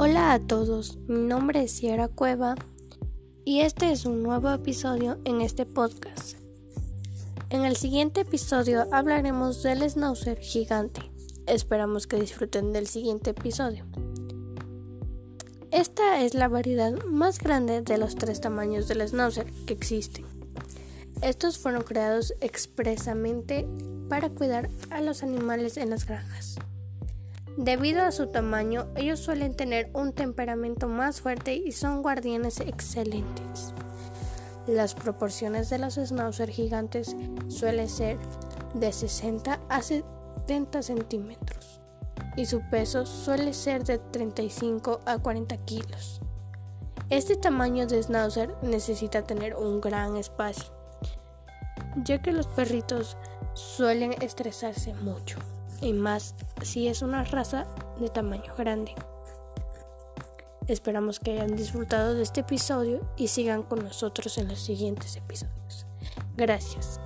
Hola a todos, mi nombre es Sierra Cueva y este es un nuevo episodio en este podcast. En el siguiente episodio hablaremos del schnauzer gigante. Esperamos que disfruten del siguiente episodio. Esta es la variedad más grande de los tres tamaños del schnauzer que existen. Estos fueron creados expresamente para cuidar a los animales en las granjas. Debido a su tamaño, ellos suelen tener un temperamento más fuerte y son guardianes excelentes. Las proporciones de los schnauzer gigantes suelen ser de 60 a 70 centímetros y su peso suele ser de 35 a 40 kilos. Este tamaño de schnauzer necesita tener un gran espacio, ya que los perritos suelen estresarse mucho y más si es una raza de tamaño grande. Esperamos que hayan disfrutado de este episodio y sigan con nosotros en los siguientes episodios. Gracias.